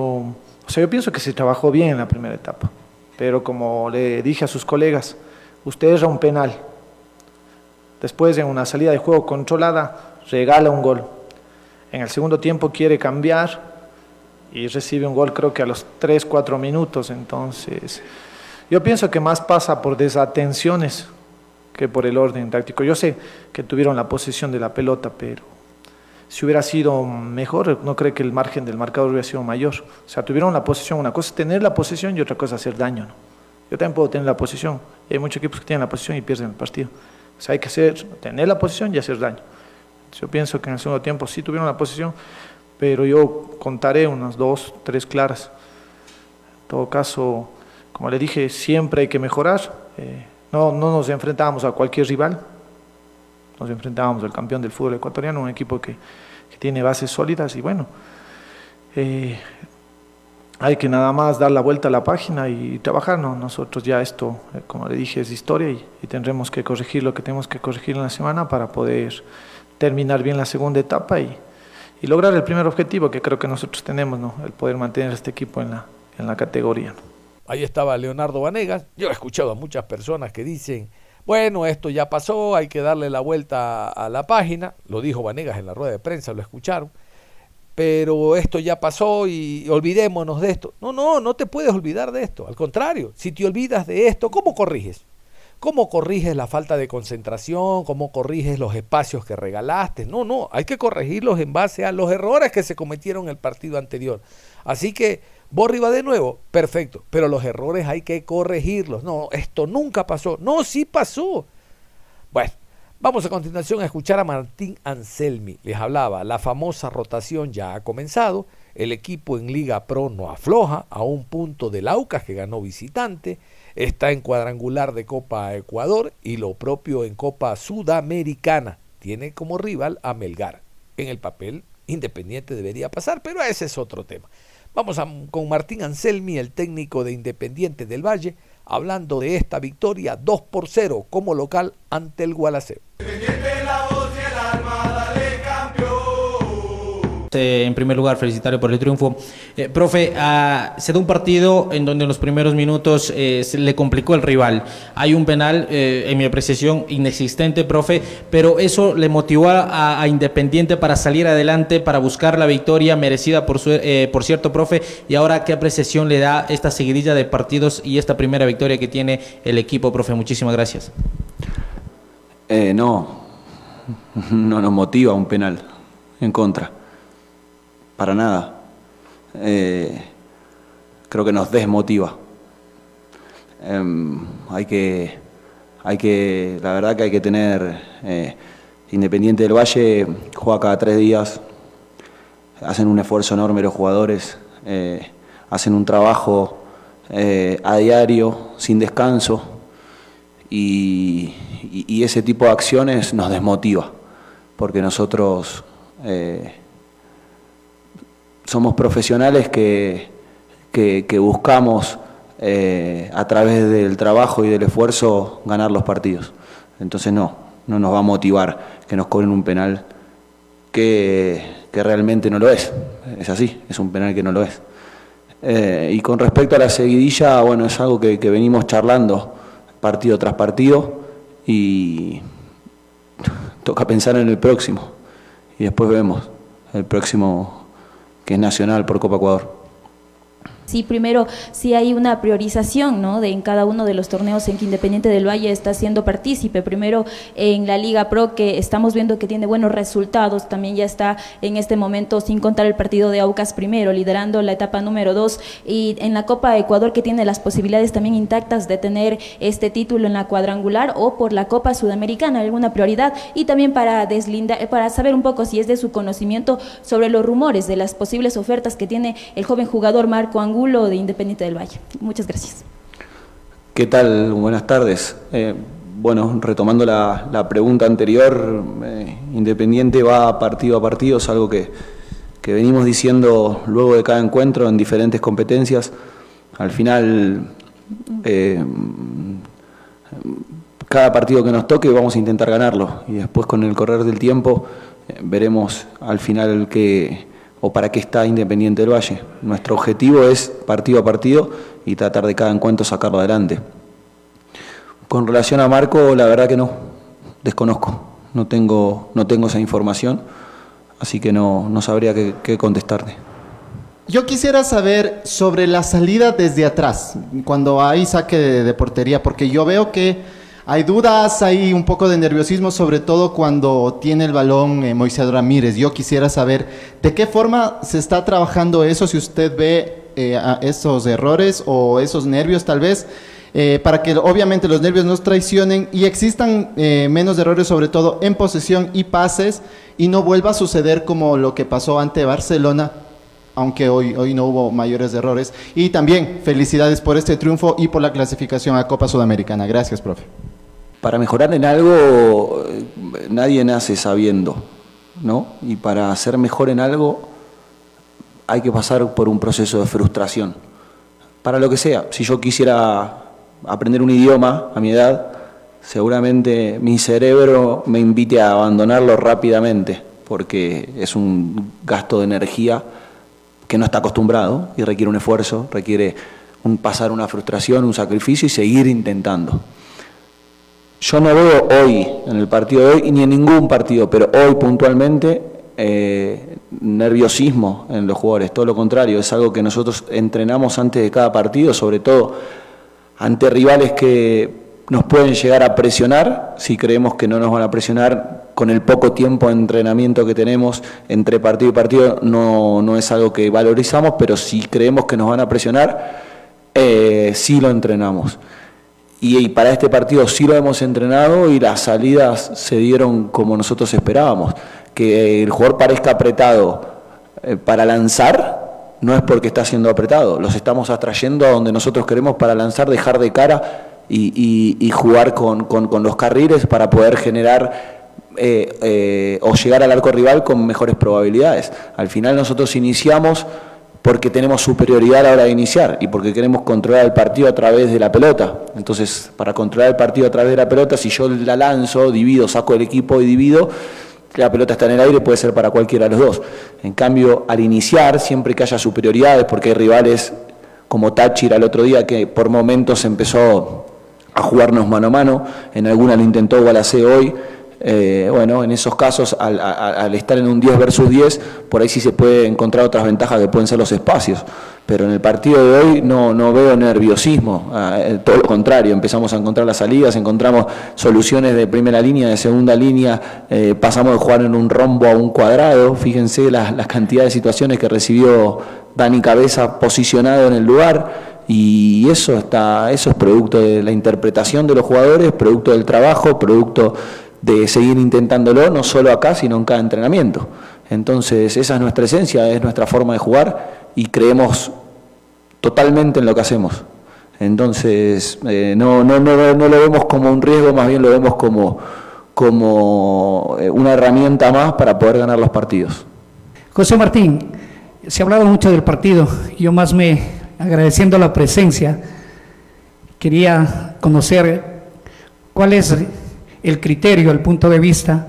Speaker 11: o sea, yo pienso que se trabajó bien en la primera etapa. Pero como le dije a sus colegas, usted era un penal. Después, en una salida de juego controlada, regala un gol. En el segundo tiempo quiere cambiar y recibe un gol creo que a los 3, 4 minutos. Entonces, yo pienso que más pasa por desatenciones que por el orden táctico. Yo sé que tuvieron la posesión de la pelota, pero si hubiera sido mejor, no creo que el margen del marcador hubiera sido mayor. O sea, tuvieron la posesión. Una cosa es tener la posesión y otra cosa es hacer daño. Yo también puedo tener la posesión. Hay muchos equipos que tienen la posesión y pierden el partido. O sea, hay que hacer, tener la posesión y hacer daño. Yo pienso que en el segundo tiempo sí tuvieron la posesión, pero yo contaré unas dos, tres claras. En todo caso, como le dije, siempre hay que mejorar. Eh, no, no nos enfrentábamos a cualquier rival, nos enfrentábamos al campeón del fútbol ecuatoriano, un equipo que, que tiene bases sólidas y bueno, eh, hay que nada más dar la vuelta a la página y trabajar. ¿no? Nosotros ya esto, eh, como le dije, es historia y, tendremos que corregir lo que tenemos que corregir en la semana para poder terminar bien la segunda etapa y, lograr el primer objetivo que creo que nosotros tenemos, ¿no? el poder mantener este equipo en la, en la categoría.
Speaker 2: Ahí estaba Leonardo Vanegas. Yo he escuchado a muchas personas que dicen, bueno, esto ya pasó, hay que darle la vuelta a la página. Lo dijo Vanegas en la rueda de prensa, lo escucharon. Pero esto ya pasó y olvidémonos de esto. No, no, no te puedes olvidar de esto. Al contrario, si te olvidas de esto, ¿cómo corriges? ¿Cómo corriges la falta de concentración? ¿Cómo corriges los espacios que regalaste? No, no, hay que corregirlos en base a los errores que se cometieron en el partido anterior. Así que, Borri va de nuevo, perfecto, pero los errores hay que corregirlos. No, esto nunca pasó. No, sí pasó. Vamos a continuación a escuchar a Martín Anselmi. Les hablaba, la famosa rotación ya ha comenzado. El equipo en Liga Pro no afloja a un punto del Aucas que ganó visitante está en cuadrangular de Copa Ecuador y lo propio en Copa Sudamericana. Tiene como rival a Melgar. En el papel, Independiente debería pasar, pero ese es otro tema. Vamos con Martín Anselmi, el técnico de Independiente del Valle, hablando de esta victoria 2 por 0 como local ante el Gualaceo.
Speaker 10: Eh, en primer lugar, felicitarle por el triunfo. Eh, profe, ah, se da un partido en donde en los primeros minutos eh, se le complicó el rival. Hay un penal, en mi apreciación, inexistente, profe, pero eso le motivó a, Independiente para salir adelante, para buscar la victoria merecida por cierto, profe. Y ahora, ¿qué apreciación le da esta seguidilla de partidos y esta primera victoria que tiene el equipo, profe? Muchísimas gracias.
Speaker 15: No, no nos motiva un penal en contra para nada. Eh, creo que nos desmotiva. Em, hay que, hay que, la verdad que hay que tener, eh, Independiente del Valle juega cada tres días, hacen un esfuerzo enorme los jugadores, eh, hacen un trabajo a diario, sin descanso, y, y, ese tipo de acciones nos desmotiva, porque nosotros somos profesionales que, que, buscamos eh, a través del trabajo y del esfuerzo ganar los partidos. Entonces no, no nos va a motivar que nos cobren un penal que, realmente no lo es. Es así, es un penal que no lo es. Eh, y con respecto a la seguidilla, bueno, es algo que, que venimos charlando partido tras partido y toca pensar en el próximo y después vemos el próximo que es nacional por Copa Ecuador.
Speaker 12: Sí, primero, sí hay una priorización ¿no? de en cada uno de los torneos en que Independiente del Valle está siendo partícipe. Primero en la Liga Pro, que estamos viendo que tiene buenos resultados, también ya está en este momento, sin contar el partido de Aucas primero, liderando la etapa número dos. Y en la Copa Ecuador, que tiene las posibilidades también intactas de tener este título en la cuadrangular o por la Copa Sudamericana, alguna prioridad. Y también para deslindar, para saber un poco si es de su conocimiento sobre los rumores de las posibles ofertas que tiene el joven jugador Marco Angulo de Independiente del Valle. Muchas gracias.
Speaker 15: ¿Qué tal? Buenas tardes. Eh, bueno, retomando la, pregunta anterior, eh, Independiente va partido a partido, es algo que, venimos diciendo luego de cada encuentro en diferentes competencias. Al final, eh, cada partido que nos toque vamos a intentar ganarlo y después con el correr del tiempo veremos al final que o para qué está Independiente del Valle. Nuestro objetivo es partido a partido y tratar de cada encuentro sacarlo adelante. Con relación a Marco, la verdad que no, desconozco, no tengo, no tengo esa información, así que no, no sabría qué, qué contestarte.
Speaker 13: Yo quisiera saber sobre la salida desde atrás, cuando hay saque de portería, porque yo veo que hay dudas, hay un poco de nerviosismo, sobre todo cuando tiene el balón eh, Moisés Ramírez. Yo quisiera saber de qué forma se está trabajando eso, si usted ve eh, esos errores o esos nervios tal vez, eh, para que obviamente los nervios nos traicionen y existan menos errores, sobre todo en posesión y pases, y no vuelva a suceder como lo que pasó ante Barcelona aunque hoy, hoy no hubo mayores errores. Y también felicidades por este triunfo y por la clasificación a Copa Sudamericana. Gracias, profe.
Speaker 15: Para mejorar en algo, nadie nace sabiendo, ¿no? Y para ser mejor en algo, hay que pasar por un proceso de frustración. Para lo que sea, si yo quisiera aprender un idioma a mi edad, seguramente mi cerebro me invite a abandonarlo rápidamente, porque es un gasto de energía que no está acostumbrado y requiere un esfuerzo, requiere un pasar una frustración, un sacrificio y seguir intentando. Yo no veo hoy, en el partido de hoy, ni en ningún partido, pero hoy puntualmente, eh, nerviosismo en los jugadores. Todo lo contrario, es algo que nosotros entrenamos antes de cada partido, sobre todo ante rivales que nos pueden llegar a presionar, si creemos que no nos van a presionar con el poco tiempo de entrenamiento que tenemos entre partido y partido, no, no es algo que valorizamos, pero si creemos que nos van a presionar, eh, sí lo entrenamos y, para este partido sí lo hemos entrenado y las salidas se dieron como nosotros esperábamos. Que el jugador parezca apretado eh, para lanzar no es porque está siendo apretado, los estamos atrayendo a donde nosotros queremos para lanzar, dejar de cara y, jugar con, los carriles para poder generar eh, eh, o llegar al arco rival con mejores probabilidades. Al final nosotros iniciamos porque tenemos superioridad a la hora de iniciar y porque queremos controlar el partido a través de la pelota. Entonces, para controlar el partido a través de la pelota, si yo la lanzo, divido, saco el equipo y divido, la pelota está en el aire, puede ser para cualquiera de los dos. En cambio, al iniciar, siempre que haya superioridades, porque hay rivales como Táchira el otro día, que por momentos empezó a jugarnos mano a mano, en alguna lo intentó Gualacé hoy, eh, bueno, en esos casos, al, estar en un 10 versus 10, por ahí sí se puede encontrar otras ventajas que pueden ser los espacios. Pero en el partido de hoy no, no veo nerviosismo, ah, eh, todo lo contrario, empezamos a encontrar las salidas, encontramos soluciones de primera línea, de segunda línea, eh, pasamos de jugar en un rombo a un cuadrado, fíjense las, las cantidades de situaciones que recibió Dani Cabeza posicionado en el lugar. Y eso está eso es producto de la interpretación de los jugadores, producto del trabajo, producto de seguir intentándolo, no solo acá, sino en cada entrenamiento. Entonces, esa es nuestra esencia, es nuestra forma de jugar y creemos totalmente en lo que hacemos. Entonces, eh, no, no, no, no, lo vemos como un riesgo, más bien lo vemos como, como eh, una herramienta más para poder ganar los partidos.
Speaker 16: José Martín, se ha hablado mucho del partido, yo más me agradeciendo la presencia, quería conocer cuál es el criterio, el punto de vista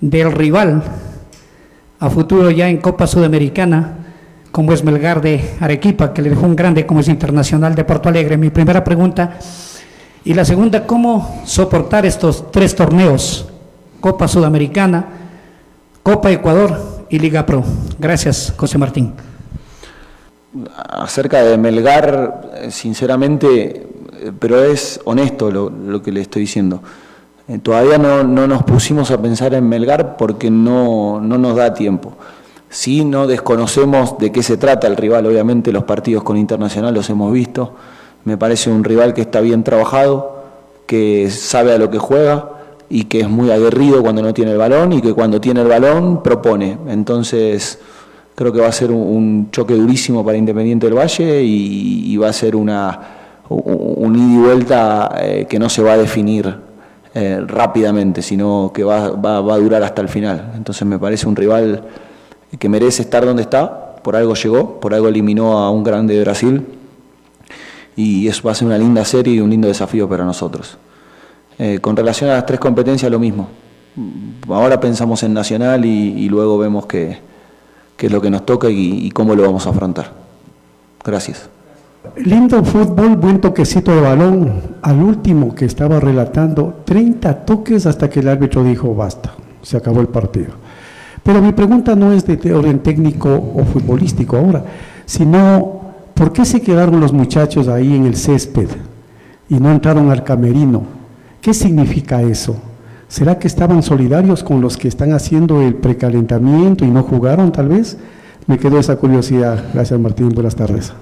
Speaker 16: del rival a futuro ya en Copa Sudamericana, como es Melgar de Arequipa, que le dejó un grande como es Internacional de Porto Alegre. Mi primera pregunta. Y la segunda, ¿cómo soportar estos tres torneos? Copa Sudamericana, Copa Ecuador y Liga Pro. Gracias, José Martín.
Speaker 15: Acerca de Melgar, eh, sinceramente, eh, pero es honesto lo, lo que le estoy diciendo. Eh, todavía no, nos pusimos a pensar en Melgar porque no, nos da tiempo. Sí, no desconocemos de qué se trata el rival, obviamente los partidos con Internacional los hemos visto. Me parece un rival que está bien trabajado, que sabe a lo que juega y que es muy aguerrido cuando no tiene el balón y que cuando tiene el balón propone. Entonces creo que va a ser un, choque durísimo para Independiente del Valle y, va a ser una, un, ida y vuelta eh, que no se va a definir eh, rápidamente, sino que va, va, a durar hasta el final. Entonces me parece un rival que merece estar donde está, por algo llegó, por algo eliminó a un grande de Brasil y eso va a ser una linda serie y un lindo desafío para nosotros. Eh, con relación a las tres competencias, lo mismo. Ahora pensamos en Nacional y, luego vemos qué, es lo que nos toca y cómo lo vamos a afrontar. Gracias.
Speaker 14: Lindo fútbol, buen toquecito de balón. Al último que estaba relatando, 30 toques hasta que el árbitro dijo basta, se acabó el partido. Pero mi pregunta no es de orden técnico o futbolístico ahora, sino ¿por qué se quedaron los muchachos ahí en el césped y no entraron al camerino? ¿Qué significa eso? ¿Será que estaban solidarios con los que están haciendo el precalentamiento y no jugaron tal vez? Me quedó esa curiosidad. Gracias Martín, buenas tardes.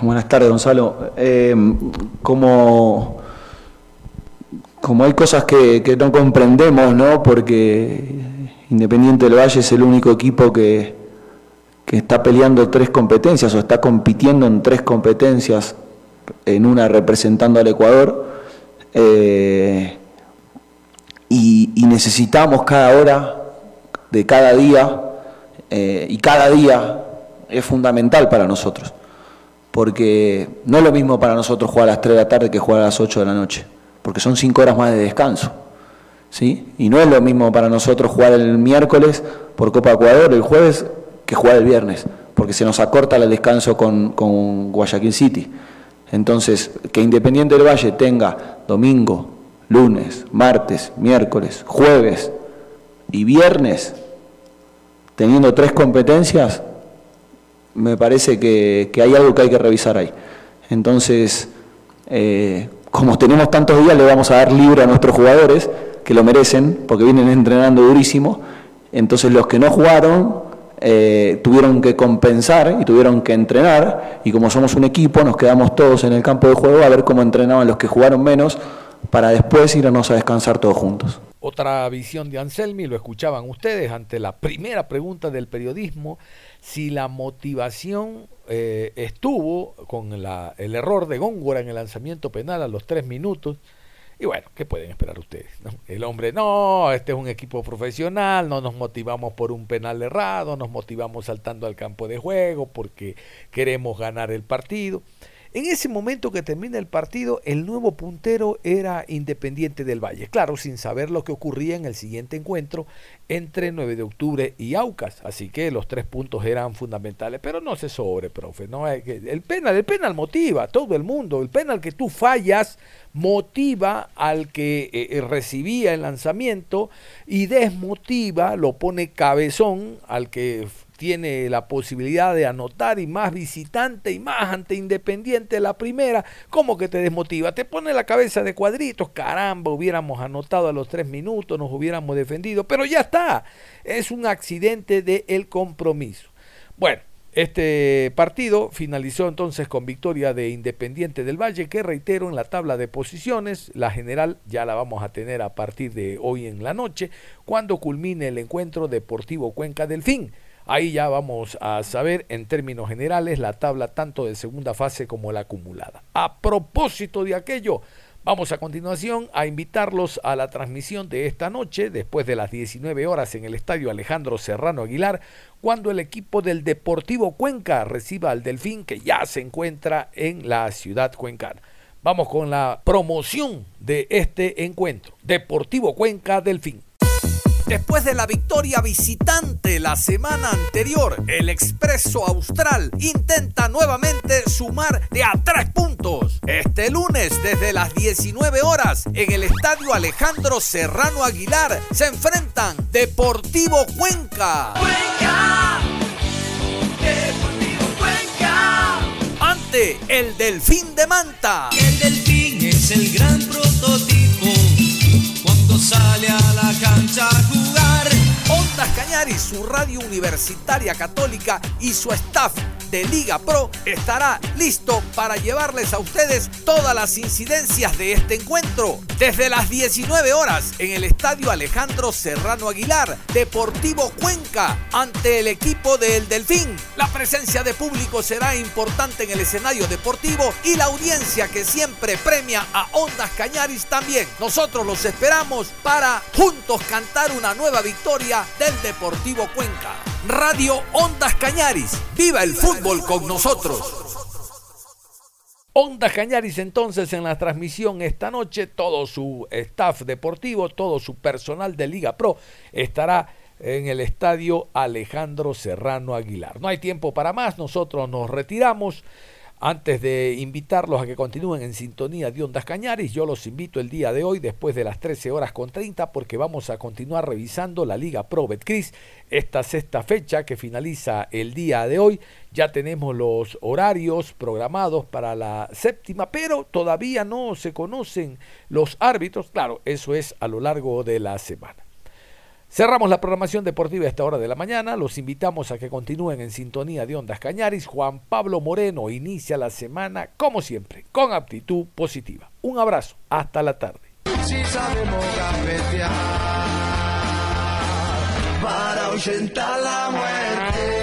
Speaker 15: Buenas tardes, Gonzalo. Eh, como, como hay cosas que, no comprendemos, ¿no? Porque Independiente del Valle es el único equipo que, está peleando tres competencias o está compitiendo en tres competencias, en una representando al Ecuador. Eh, y, necesitamos cada hora de cada día, eh, y cada día es fundamental para nosotros porque no es lo mismo para nosotros jugar a las 3 de la tarde que jugar a las 8 de la noche, porque son 5 horas más de descanso. ¿sí? Y no es lo mismo para nosotros jugar el miércoles por Copa Ecuador, el jueves, que jugar el viernes, porque se nos acorta el descanso con, con Guayaquil City. Entonces, que Independiente del Valle tenga domingo, lunes, martes, miércoles, jueves y viernes, teniendo tres competencias, me parece que, hay algo que hay que revisar ahí. Entonces, eh, como tenemos tantos días, le vamos a dar libre a nuestros jugadores, que lo merecen, porque vienen entrenando durísimo. Entonces, los que no jugaron eh, tuvieron que compensar y tuvieron que entrenar. Y como somos un equipo, nos quedamos todos en el campo de juego a ver cómo entrenaban los que jugaron menos, para después irnos a descansar todos juntos.
Speaker 2: Otra visión de Anselmi, lo escuchaban ustedes ante la primera pregunta del periodismo si la motivación eh, estuvo con el error de Góngora en el lanzamiento penal a los tres minutos. Y bueno, ¿qué pueden esperar ustedes? El hombre, no, este es un equipo profesional, no nos motivamos por un penal errado, nos motivamos saltando al campo de juego porque queremos ganar el partido. En ese momento que termina el partido, el nuevo puntero era Independiente del Valle. Claro, sin saber lo que ocurría en el siguiente encuentro entre 9 de octubre y Aucas. Así que los tres puntos eran fundamentales. Pero no se sobre, profe. No el penal, el penal motiva a todo el mundo. El penal que tú fallas motiva al que eh, eh, recibía el lanzamiento y desmotiva, lo pone cabezón al que tiene la posibilidad de anotar y más visitante y más ante Independiente la primera, como que te desmotiva, te pone la cabeza de cuadritos, caramba, hubiéramos anotado a los tres minutos, nos hubiéramos defendido, pero ya está, es un accidente del compromiso. Bueno, este partido finalizó entonces con victoria de Independiente del Valle, que reitero en la tabla de posiciones, la general ya la vamos a tener a partir de hoy en la noche, cuando culmine el encuentro Deportivo Cuenca del Fin Ahí ya vamos a saber en términos generales la tabla tanto de segunda fase como la acumulada. A propósito de aquello, Vamos a continuación a invitarlos a la transmisión de esta noche, después de las 19 horas en el Estadio Alejandro Serrano Aguilar, cuando el equipo del Deportivo Cuenca reciba al Delfín que ya se encuentra en la ciudad cuencana. Vamos con la promoción de este encuentro. Deportivo Cuenca Delfín. Después de la victoria visitante la semana anterior, el Expreso Austral intenta nuevamente sumar de a tres puntos. Este lunes, desde las 19 horas, en el Estadio Alejandro Serrano Aguilar, se enfrentan Deportivo Cuenca. ¡Cuenca! ¡Deportivo Cuenca! Ante el Delfín de Manta.
Speaker 1: El Delfín es el gran prototipo cuando sale
Speaker 2: Su radio universitaria católica y su staff de Liga Pro estará listo para llevarles a ustedes todas las incidencias de este encuentro. Desde las 19 horas en el Estadio Alejandro Serrano Aguilar, Deportivo Cuenca, ante el equipo del Delfín. La presencia de público será importante en el escenario deportivo y la audiencia que siempre premia a Ondas Cañaris también. Nosotros los esperamos para juntos cantar una nueva victoria del Deportivo Cuenca. Radio Ondas Cañaris, viva el fútbol con nosotros. Ondas Cañaris entonces en la transmisión esta noche, todo su staff deportivo, todo su personal de Liga Pro estará en el estadio Alejandro Serrano Aguilar. No hay tiempo para más, nosotros nos retiramos. Antes de invitarlos a que continúen en sintonía de Ondas Cañaris, yo los invito el día de hoy, después de las 13 horas con 30, porque vamos a continuar revisando la Liga Pro Betcris, esta sexta fecha que finaliza el día de hoy. Ya tenemos los horarios programados para la séptima, pero todavía no se conocen los árbitros. Claro, eso es a lo largo de la semana. Cerramos la programación deportiva a esta hora de la mañana. Los invitamos a que continúen en sintonía de Ondas Cañaris. Juan Pablo Moreno inicia la semana, como siempre, con aptitud positiva. Un abrazo. Hasta la tarde.
Speaker 1: Si sabemos gambetear para ahuyentar la muerte.